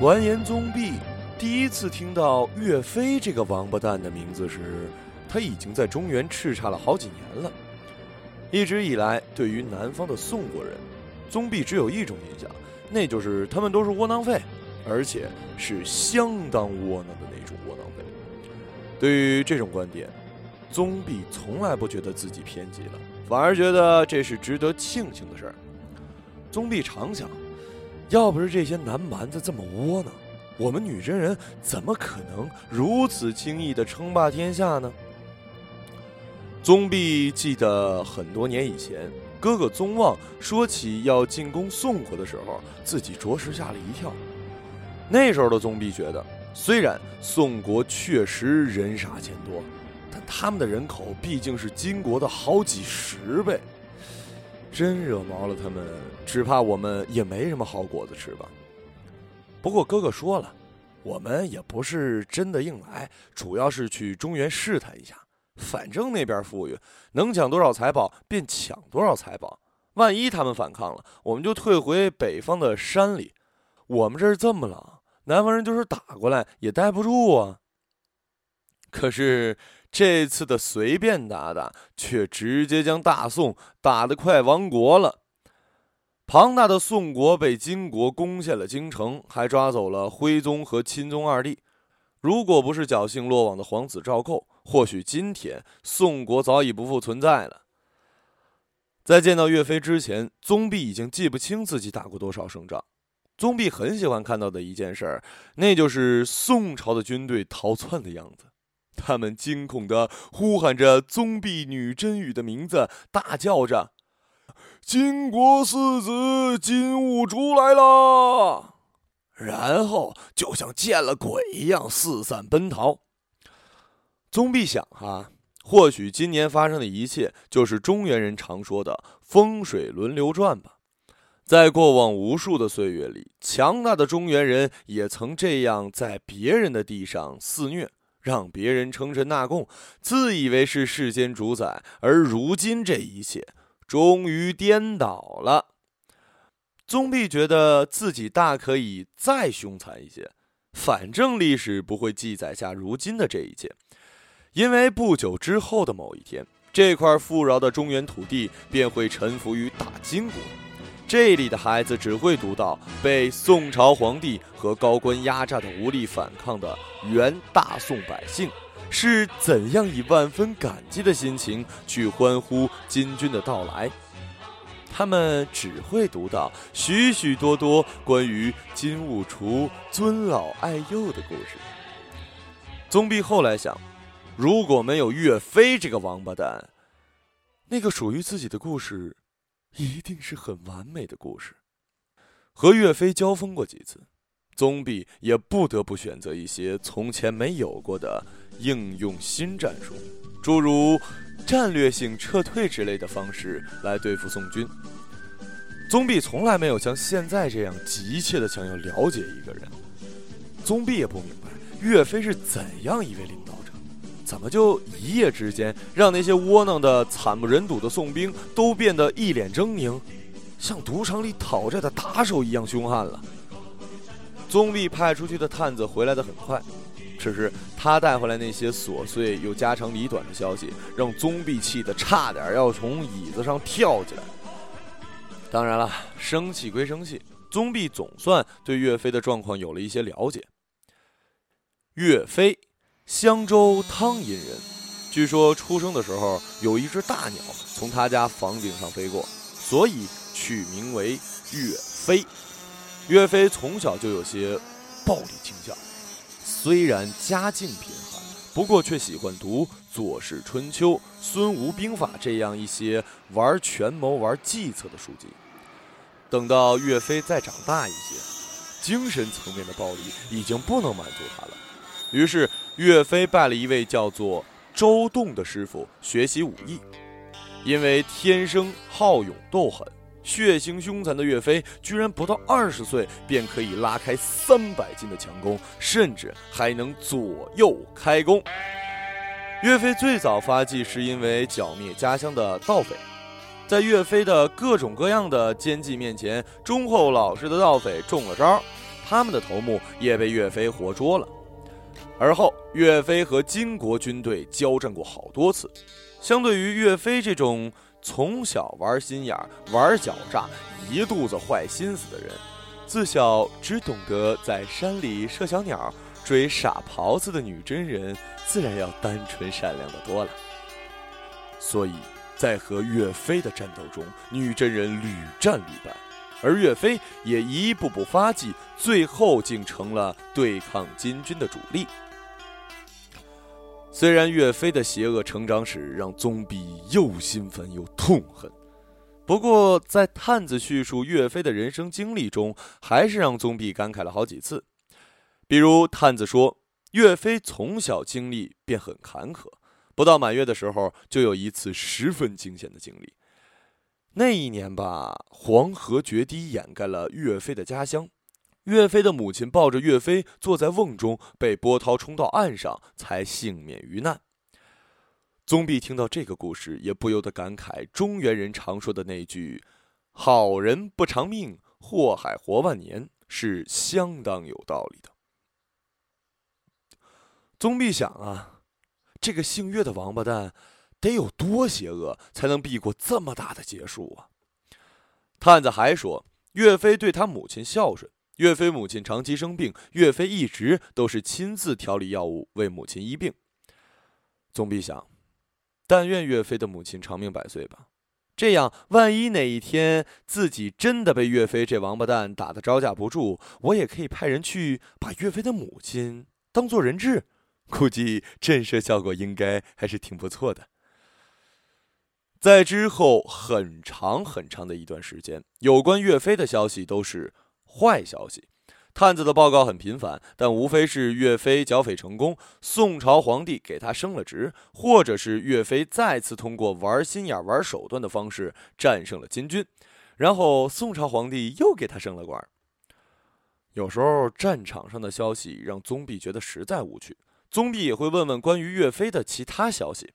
完颜宗弼第一次听到岳飞这个王八蛋的名字时，他已经在中原叱咤了好几年了。一直以来，对于南方的宋国人，宗弼只有一种印象，那就是他们都是窝囊废，而且是相当窝囊的那种窝囊废。对于这种观点，宗弼从来不觉得自己偏激了，反而觉得这是值得庆幸的事儿。宗弼常想。要不是这些南蛮子这么窝囊，我们女真人怎么可能如此轻易的称霸天下呢？宗弼记得很多年以前，哥哥宗望说起要进攻宋国的时候，自己着实吓了一跳。那时候的宗弼觉得，虽然宋国确实人傻钱多，但他们的人口毕竟是金国的好几十倍。真惹毛了他们，只怕我们也没什么好果子吃吧。不过哥哥说了，我们也不是真的硬来，主要是去中原试探一下。反正那边富裕，能抢多少财宝便抢多少财宝。万一他们反抗了，我们就退回北方的山里。我们这儿这么冷，南方人就是打过来也待不住啊。可是。这次的随便打打，却直接将大宋打得快亡国了。庞大的宋国被金国攻陷了京城，还抓走了徽宗和钦宗二弟。如果不是侥幸落网的皇子赵构，或许今天宋国早已不复存在了。在见到岳飞之前，宗弼已经记不清自己打过多少胜仗。宗弼很喜欢看到的一件事，那就是宋朝的军队逃窜的样子。他们惊恐地呼喊着宗弼女真语的名字，大叫着：“金国四子金兀术来了！”然后就像见了鬼一样四散奔逃。宗弼想：哈，或许今年发生的一切就是中原人常说的“风水轮流转”吧。在过往无数的岁月里，强大的中原人也曾这样在别人的地上肆虐。让别人称臣纳贡，自以为是世间主宰，而如今这一切终于颠倒了。宗弼觉得自己大可以再凶残一些，反正历史不会记载下如今的这一切，因为不久之后的某一天，这块富饶的中原土地便会臣服于大金国。这里的孩子只会读到被宋朝皇帝和高官压榨的无力反抗的原大宋百姓是怎样以万分感激的心情去欢呼金军的到来。他们只会读到许许多多关于金兀术尊老爱幼的故事。宗弼后来想，如果没有岳飞这个王八蛋，那个属于自己的故事。一定是很完美的故事。和岳飞交锋过几次，宗弼也不得不选择一些从前没有过的应用新战术，诸如战略性撤退之类的方式来对付宋军。宗弼从来没有像现在这样急切的想要了解一个人。宗弼也不明白岳飞是怎样一位领导者。怎么就一夜之间让那些窝囊的惨不忍睹的宋兵都变得一脸狰狞，像赌场里讨债的打手一样凶悍了？宗弼派出去的探子回来的很快，只是他带回来那些琐碎又家长里短的消息，让宗弼气得差点要从椅子上跳起来。当然了，生气归生气，宗弼总算对岳飞的状况有了一些了解。岳飞。襄州汤阴人，据说出生的时候有一只大鸟从他家房顶上飞过，所以取名为岳飞。岳飞从小就有些暴力倾向，虽然家境贫寒，不过却喜欢读《左氏春秋》《孙吴兵法》这样一些玩权谋、玩计策的书籍。等到岳飞再长大一些，精神层面的暴力已经不能满足他了，于是。岳飞拜了一位叫做周栋的师傅学习武艺，因为天生好勇斗狠、血腥凶残的岳飞，居然不到二十岁便可以拉开三百斤的强弓，甚至还能左右开弓。岳飞最早发迹是因为剿灭家乡的盗匪，在岳飞的各种各样的奸计面前，忠厚老实的盗匪中了招。他们的头目也被岳飞活捉了。而后，岳飞和金国军队交战过好多次。相对于岳飞这种从小玩心眼、玩狡诈、一肚子坏心思的人，自小只懂得在山里射小鸟、追傻狍子的女真人，自然要单纯善良的多了。所以在和岳飞的战斗中，女真人屡战屡败，而岳飞也一步步发迹，最后竟成了对抗金军的主力。虽然岳飞的邪恶成长史让宗弼又心烦又痛恨，不过在探子叙述岳飞的人生经历中，还是让宗弼感慨了好几次。比如探子说，岳飞从小经历便很坎坷，不到满月的时候就有一次十分惊险的经历。那一年吧，黄河决堤掩盖了岳飞的家乡。岳飞的母亲抱着岳飞坐在瓮中，被波涛冲到岸上，才幸免于难。宗弼听到这个故事，也不由得感慨中原人常说的那句“好人不长命，祸害活万年”是相当有道理的。宗弼想啊，这个姓岳的王八蛋，得有多邪恶，才能避过这么大的劫数啊？探子还说，岳飞对他母亲孝顺。岳飞母亲长期生病，岳飞一直都是亲自调理药物为母亲医病。宗弼想，但愿岳飞的母亲长命百岁吧。这样，万一哪一天自己真的被岳飞这王八蛋打得招架不住，我也可以派人去把岳飞的母亲当做人质，估计震慑效果应该还是挺不错的。在之后很长很长的一段时间，有关岳飞的消息都是。坏消息，探子的报告很频繁，但无非是岳飞剿匪成功，宋朝皇帝给他升了职，或者是岳飞再次通过玩心眼、玩手段的方式战胜了金军，然后宋朝皇帝又给他升了官。有时候战场上的消息让宗弼觉得实在无趣，宗弼也会问问关于岳飞的其他消息。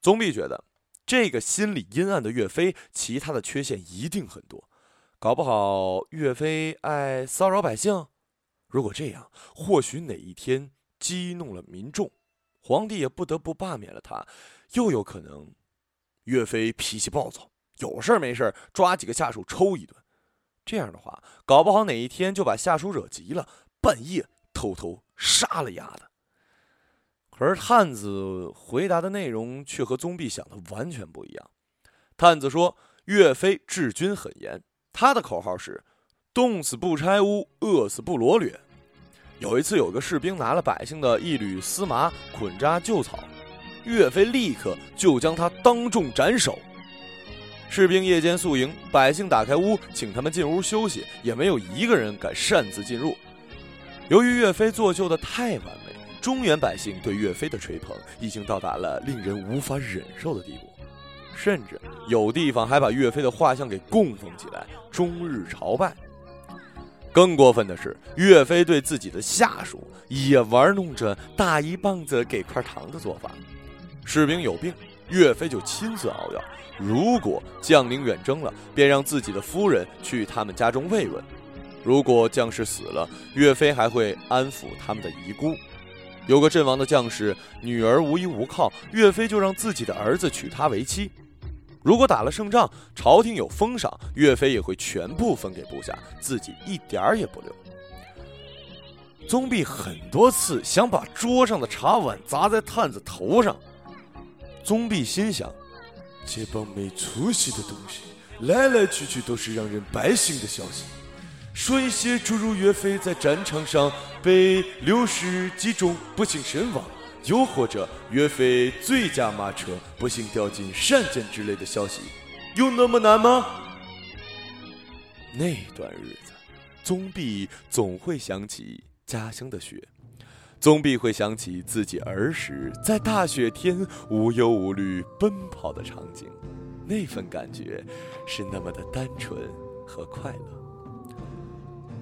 宗弼觉得这个心里阴暗的岳飞，其他的缺陷一定很多。搞不好岳飞爱骚扰百姓，如果这样，或许哪一天激怒了民众，皇帝也不得不罢免了他。又有可能，岳飞脾气暴躁，有事没事抓几个下属抽一顿。这样的话，搞不好哪一天就把下属惹急了，半夜偷偷杀了丫的。而探子回答的内容却和宗弼想的完全不一样。探子说，岳飞治军很严。他的口号是“冻死不拆屋，饿死不罗掠”。有一次，有个士兵拿了百姓的一缕丝麻捆扎旧草，岳飞立刻就将他当众斩首。士兵夜间宿营，百姓打开屋请他们进屋休息，也没有一个人敢擅自进入。由于岳飞做旧的太完美，中原百姓对岳飞的吹捧已经到达了令人无法忍受的地步。甚至有地方还把岳飞的画像给供奉起来，终日朝拜。更过分的是，岳飞对自己的下属也玩弄着大一棒子给块糖的做法。士兵有病，岳飞就亲自熬药；如果将领远征了，便让自己的夫人去他们家中慰问；如果将士死了，岳飞还会安抚他们的遗孤。有个阵亡的将士女儿无依无靠，岳飞就让自己的儿子娶她为妻。如果打了胜仗，朝廷有封赏，岳飞也会全部分给部下，自己一点儿也不留。宗弼很多次想把桌上的茶碗砸在探子头上，宗弼心想：这帮没出息的东西，来来去去都是让人败兴的消息，说一些诸如岳飞在战场上被流矢击中不幸身亡。又或者岳飞醉驾马车，不幸掉进山涧之类的消息，有那么难吗？那段日子，宗弼总会想起家乡的雪，宗弼会想起自己儿时在大雪天无忧无虑奔跑的场景，那份感觉是那么的单纯和快乐。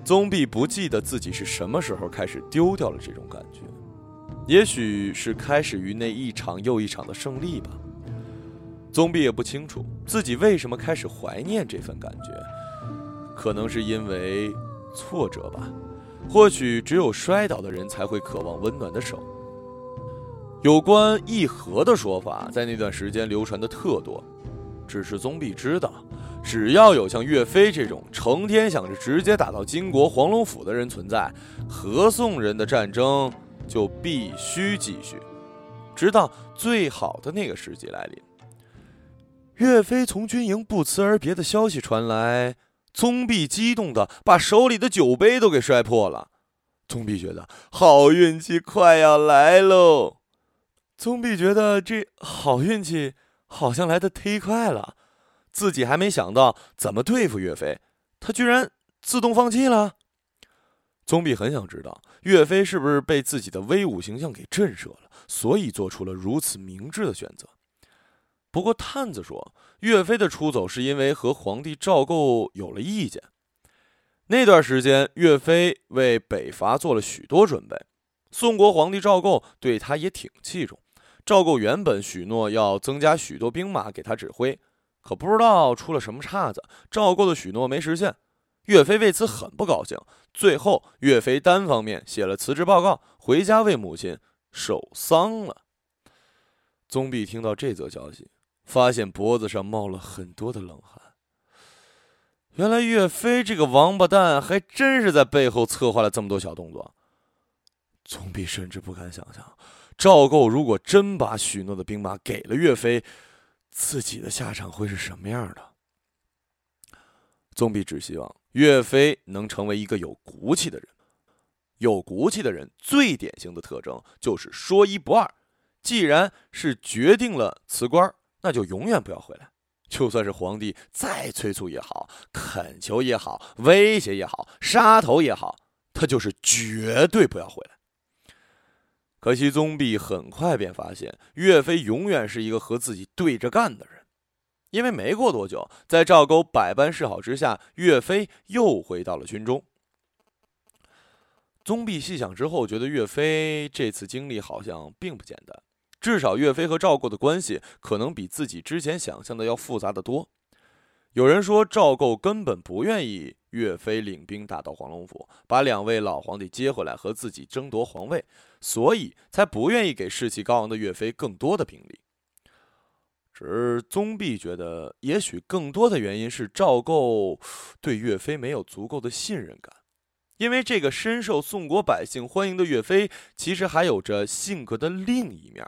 宗弼不记得自己是什么时候开始丢掉了这种感觉。也许是开始于那一场又一场的胜利吧。宗弼也不清楚自己为什么开始怀念这份感觉，可能是因为挫折吧。或许只有摔倒的人才会渴望温暖的手。有关议和的说法，在那段时间流传的特多。只是宗弼知道，只要有像岳飞这种成天想着直接打到金国黄龙府的人存在，和宋人的战争就必须继续，直到最好的那个时机来临。岳飞从军营不辞而别的消息传来，宗弼激动的把手里的酒杯都给摔破了。宗弼觉得好运气快要来喽。宗弼觉得这好运气。好像来的忒快了，自己还没想到怎么对付岳飞，他居然自动放弃了。宗弼很想知道岳飞是不是被自己的威武形象给震慑了，所以做出了如此明智的选择。不过探子说，岳飞的出走是因为和皇帝赵构有了意见。那段时间，岳飞为北伐做了许多准备，宋国皇帝赵构对他也挺器重。赵构原本许诺要增加许多兵马给他指挥，可不知道出了什么岔子，赵构的许诺没实现。岳飞为此很不高兴。最后，岳飞单方面写了辞职报告，回家为母亲守丧了。宗弼听到这则消息，发现脖子上冒了很多的冷汗。原来岳飞这个王八蛋还真是在背后策划了这么多小动作。宗弼甚至不敢想象。赵构如果真把许诺的兵马给了岳飞，自己的下场会是什么样的？宗弼只希望岳飞能成为一个有骨气的人。有骨气的人最典型的特征就是说一不二。既然是决定了辞官，那就永远不要回来。就算是皇帝再催促也好，恳求也好，威胁也好，杀头也好，他就是绝对不要回来。可惜宗弼很快便发现，岳飞永远是一个和自己对着干的人，因为没过多久，在赵构百般示好之下，岳飞又回到了军中。宗弼细想之后，觉得岳飞这次经历好像并不简单，至少岳飞和赵构的关系可能比自己之前想象的要复杂的多。有人说，赵构根本不愿意岳飞领兵打到黄龙府，把两位老皇帝接回来和自己争夺皇位，所以才不愿意给士气高昂的岳飞更多的兵力。只是宗弼觉得，也许更多的原因是赵构对岳飞没有足够的信任感，因为这个深受宋国百姓欢迎的岳飞，其实还有着性格的另一面。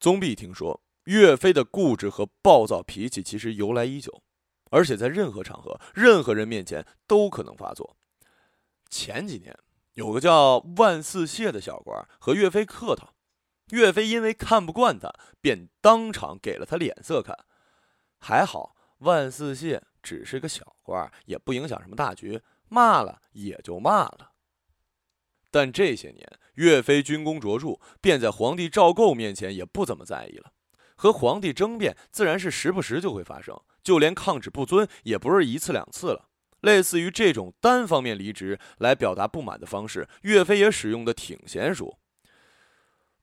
宗弼听说。岳飞的固执和暴躁脾气其实由来已久，而且在任何场合、任何人面前都可能发作。前几年有个叫万四谢的小官和岳飞客套，岳飞因为看不惯他，便当场给了他脸色看。还好万四谢只是个小官，也不影响什么大局，骂了也就骂了。但这些年岳飞军功卓著，便在皇帝赵构面前也不怎么在意了。和皇帝争辩，自然是时不时就会发生，就连抗旨不遵也不是一次两次了。类似于这种单方面离职来表达不满的方式，岳飞也使用的挺娴熟。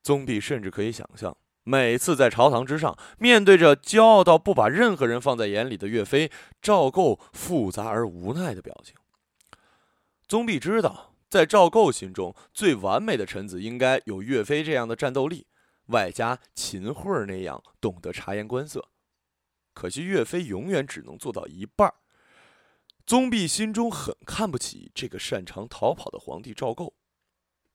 宗弼甚至可以想象，每次在朝堂之上，面对着骄傲到不把任何人放在眼里的岳飞，赵构复杂而无奈的表情。宗弼知道，在赵构心中，最完美的臣子应该有岳飞这样的战斗力。外加秦桧那样懂得察言观色，可惜岳飞永远只能做到一半儿。宗弼心中很看不起这个擅长逃跑的皇帝赵构。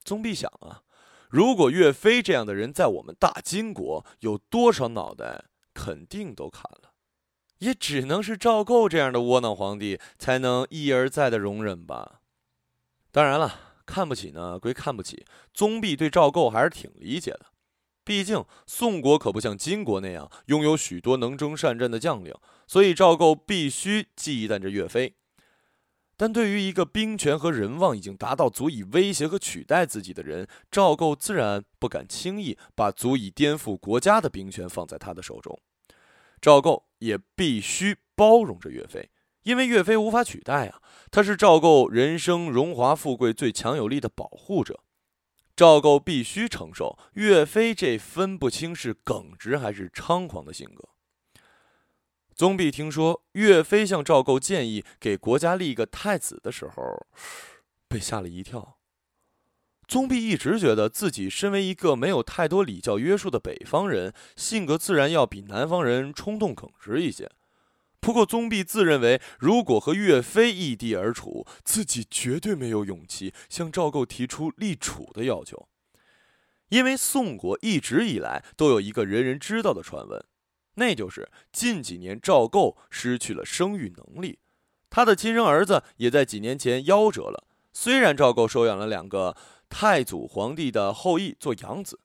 宗弼想啊，如果岳飞这样的人在我们大金国，有多少脑袋肯定都砍了，也只能是赵构这样的窝囊皇帝才能一而再的容忍吧。当然了，看不起呢归看不起，宗弼对赵构还是挺理解的。毕竟宋国可不像金国那样拥有许多能征善战的将领，所以赵构必须忌惮着岳飞。但对于一个兵权和人望已经达到足以威胁和取代自己的人，赵构自然不敢轻易把足以颠覆国家的兵权放在他的手中。赵构也必须包容着岳飞，因为岳飞无法取代啊，他是赵构人生荣华富贵最强有力的保护者。赵构必须承受岳飞这分不清是耿直还是猖狂的性格。宗弼听说岳飞向赵构建议给国家立一个太子的时候，被吓了一跳。宗弼一直觉得自己身为一个没有太多礼教约束的北方人，性格自然要比南方人冲动耿直一些。不过，宗弼自认为，如果和岳飞异地而处，自己绝对没有勇气向赵构提出立储的要求，因为宋国一直以来都有一个人人知道的传闻，那就是近几年赵构失去了生育能力，他的亲生儿子也在几年前夭折了。虽然赵构收养了两个。太祖皇帝的后裔做养子，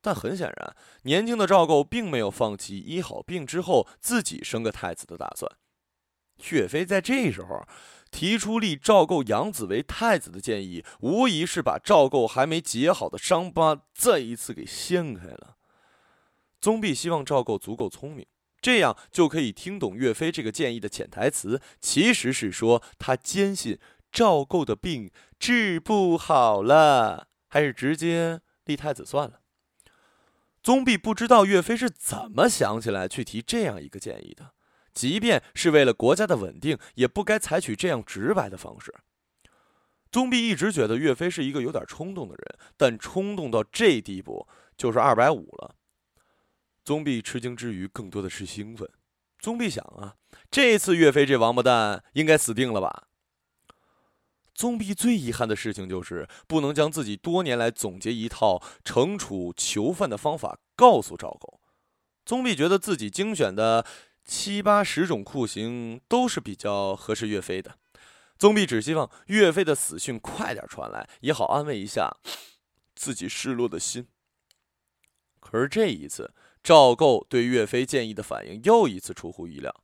但很显然，年轻的赵构并没有放弃医好病之后自己生个太子的打算。岳飞在这时候提出立赵构养子为太子的建议，无疑是把赵构还没结好的伤疤再一次给掀开了。宗弼希望赵构足够聪明，这样就可以听懂岳飞这个建议的潜台词，其实是说他坚信。赵构的病治不好了，还是直接立太子算了。宗弼不知道岳飞是怎么想起来去提这样一个建议的，即便是为了国家的稳定，也不该采取这样直白的方式。宗弼一直觉得岳飞是一个有点冲动的人，但冲动到这地步就是二百五了。宗弼吃惊之余，更多的是兴奋。宗弼想啊，这次岳飞这王八蛋应该死定了吧？宗弼最遗憾的事情就是不能将自己多年来总结一套惩处囚犯的方法告诉赵构。宗弼觉得自己精选的七八十种酷刑都是比较合适岳飞的。宗弼只希望岳飞的死讯快点传来，也好安慰一下自己失落的心。可是这一次，赵构对岳飞建议的反应又一次出乎意料。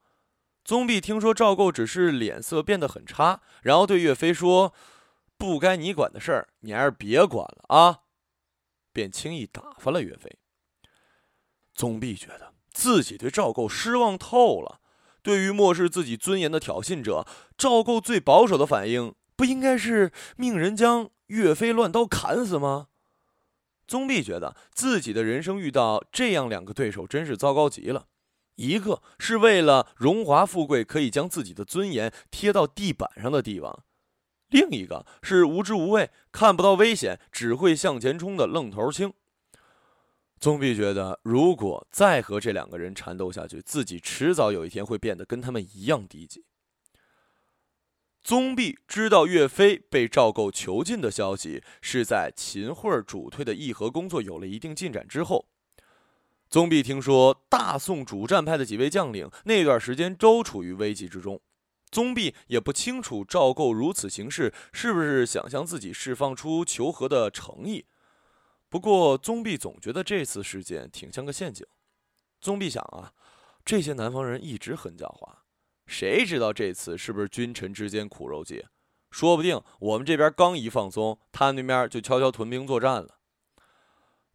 宗弼听说赵构只是脸色变得很差，然后对岳飞说：“不该你管的事儿，你还是别管了啊！”便轻易打发了岳飞。宗弼觉得自己对赵构失望透了。对于漠视自己尊严的挑衅者，赵构最保守的反应不应该是命人将岳飞乱刀砍死吗？宗弼觉得自己的人生遇到这样两个对手，真是糟糕极了。一个是为了荣华富贵可以将自己的尊严贴到地板上的帝王，另一个是无知无畏、看不到危险只会向前冲的愣头青。宗弼觉得，如果再和这两个人缠斗下去，自己迟早有一天会变得跟他们一样低级。宗弼知道岳飞被赵构囚禁的消息，是在秦桧主推的议和工作有了一定进展之后。宗弼听说大宋主战派的几位将领那段时间都处于危机之中，宗弼也不清楚赵构如此行事是不是想向自己释放出求和的诚意。不过，宗弼总觉得这次事件挺像个陷阱。宗弼想啊，这些南方人一直很狡猾，谁知道这次是不是君臣之间苦肉计？说不定我们这边刚一放松，他那边就悄悄屯兵作战了。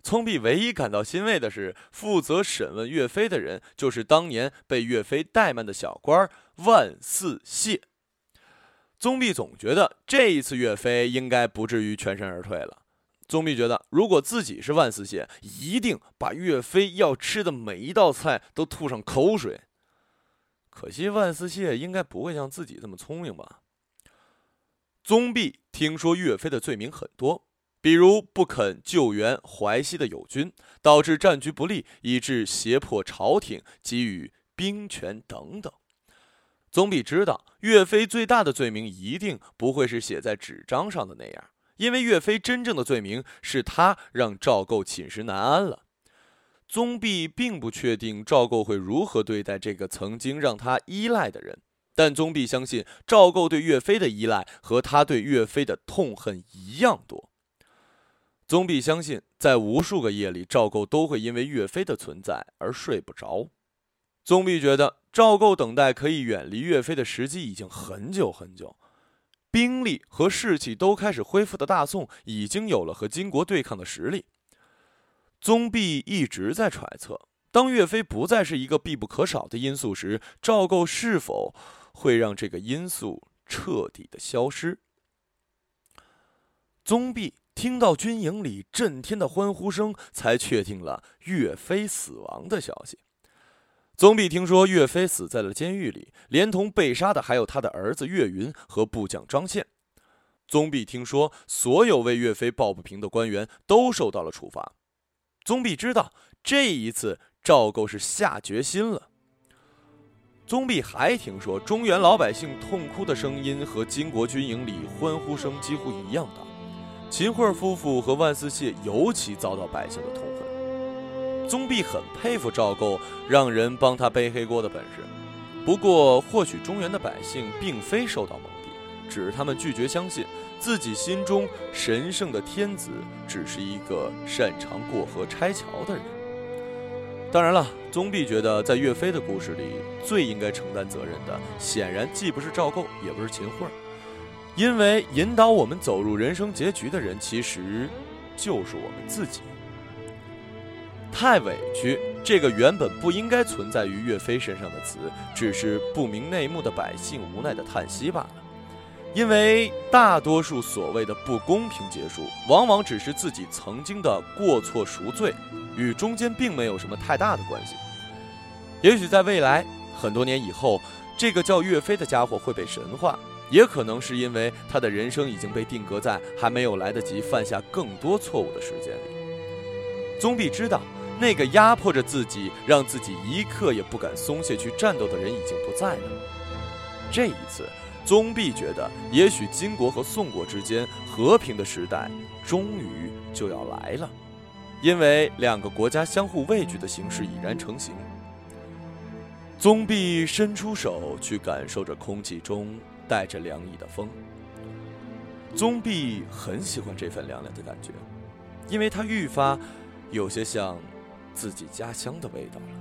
宗弼唯一感到欣慰的是，负责审问岳飞的人就是当年被岳飞怠慢的小官万四谢。宗弼总觉得这一次岳飞应该不至于全身而退了。宗弼觉得，如果自己是万四谢，一定把岳飞要吃的每一道菜都吐上口水。可惜万四谢应该不会像自己这么聪明吧？宗弼听说岳飞的罪名很多。比如不肯救援淮西的友军，导致战局不利，以致胁迫朝廷给予兵权等等。宗弼知道，岳飞最大的罪名一定不会是写在纸张上的那样，因为岳飞真正的罪名是他让赵构寝食难安了。宗弼并不确定赵构会如何对待这个曾经让他依赖的人，但宗弼相信赵构对岳飞的依赖和他对岳飞的痛恨一样多。宗弼相信，在无数个夜里，赵构都会因为岳飞的存在而睡不着。宗弼觉得，赵构等待可以远离岳飞的时机已经很久很久，兵力和士气都开始恢复的大宋，已经有了和金国对抗的实力。宗弼一直在揣测，当岳飞不再是一个必不可少的因素时，赵构是否会让这个因素彻底的消失？宗弼。听到军营里震天的欢呼声，才确定了岳飞死亡的消息。宗弼听说岳飞死在了监狱里，连同被杀的还有他的儿子岳云和部将张宪。宗弼听说所有为岳飞抱不平的官员都受到了处罚，宗弼知道这一次赵构是下决心了。宗弼还听说中原老百姓痛哭的声音和金国军营里欢呼声几乎一样大，秦桧夫妇和万思谢尤其遭到百姓的痛恨。宗弼很佩服赵构让人帮他背黑锅的本事，不过或许中原的百姓并非受到蒙蔽，只是他们拒绝相信自己心中神圣的天子只是一个擅长过河拆桥的人。当然了，宗弼觉得在岳飞的故事里，最应该承担责任的，显然既不是赵构，也不是秦桧，因为引导我们走入人生结局的人，其实就是我们自己。太委屈，这个原本不应该存在于岳飞身上的词，只是不明内幕的百姓无奈的叹息罢了。因为大多数所谓的不公平结束，往往只是自己曾经的过错赎罪，与中间并没有什么太大的关系。也许在未来很多年以后，这个叫岳飞的家伙会被神化，也可能是因为他的人生已经被定格在还没有来得及犯下更多错误的时间里。宗弼知道，那个压迫着自己，让自己一刻也不敢松懈去战斗的人已经不在了。这一次。宗弼觉得，也许金国和宋国之间和平的时代终于就要来了，因为两个国家相互畏惧的形势已然成型。宗弼伸出手去感受着空气中带着凉意的风。宗弼很喜欢这份凉凉的感觉，因为它愈发有些像自己家乡的味道了。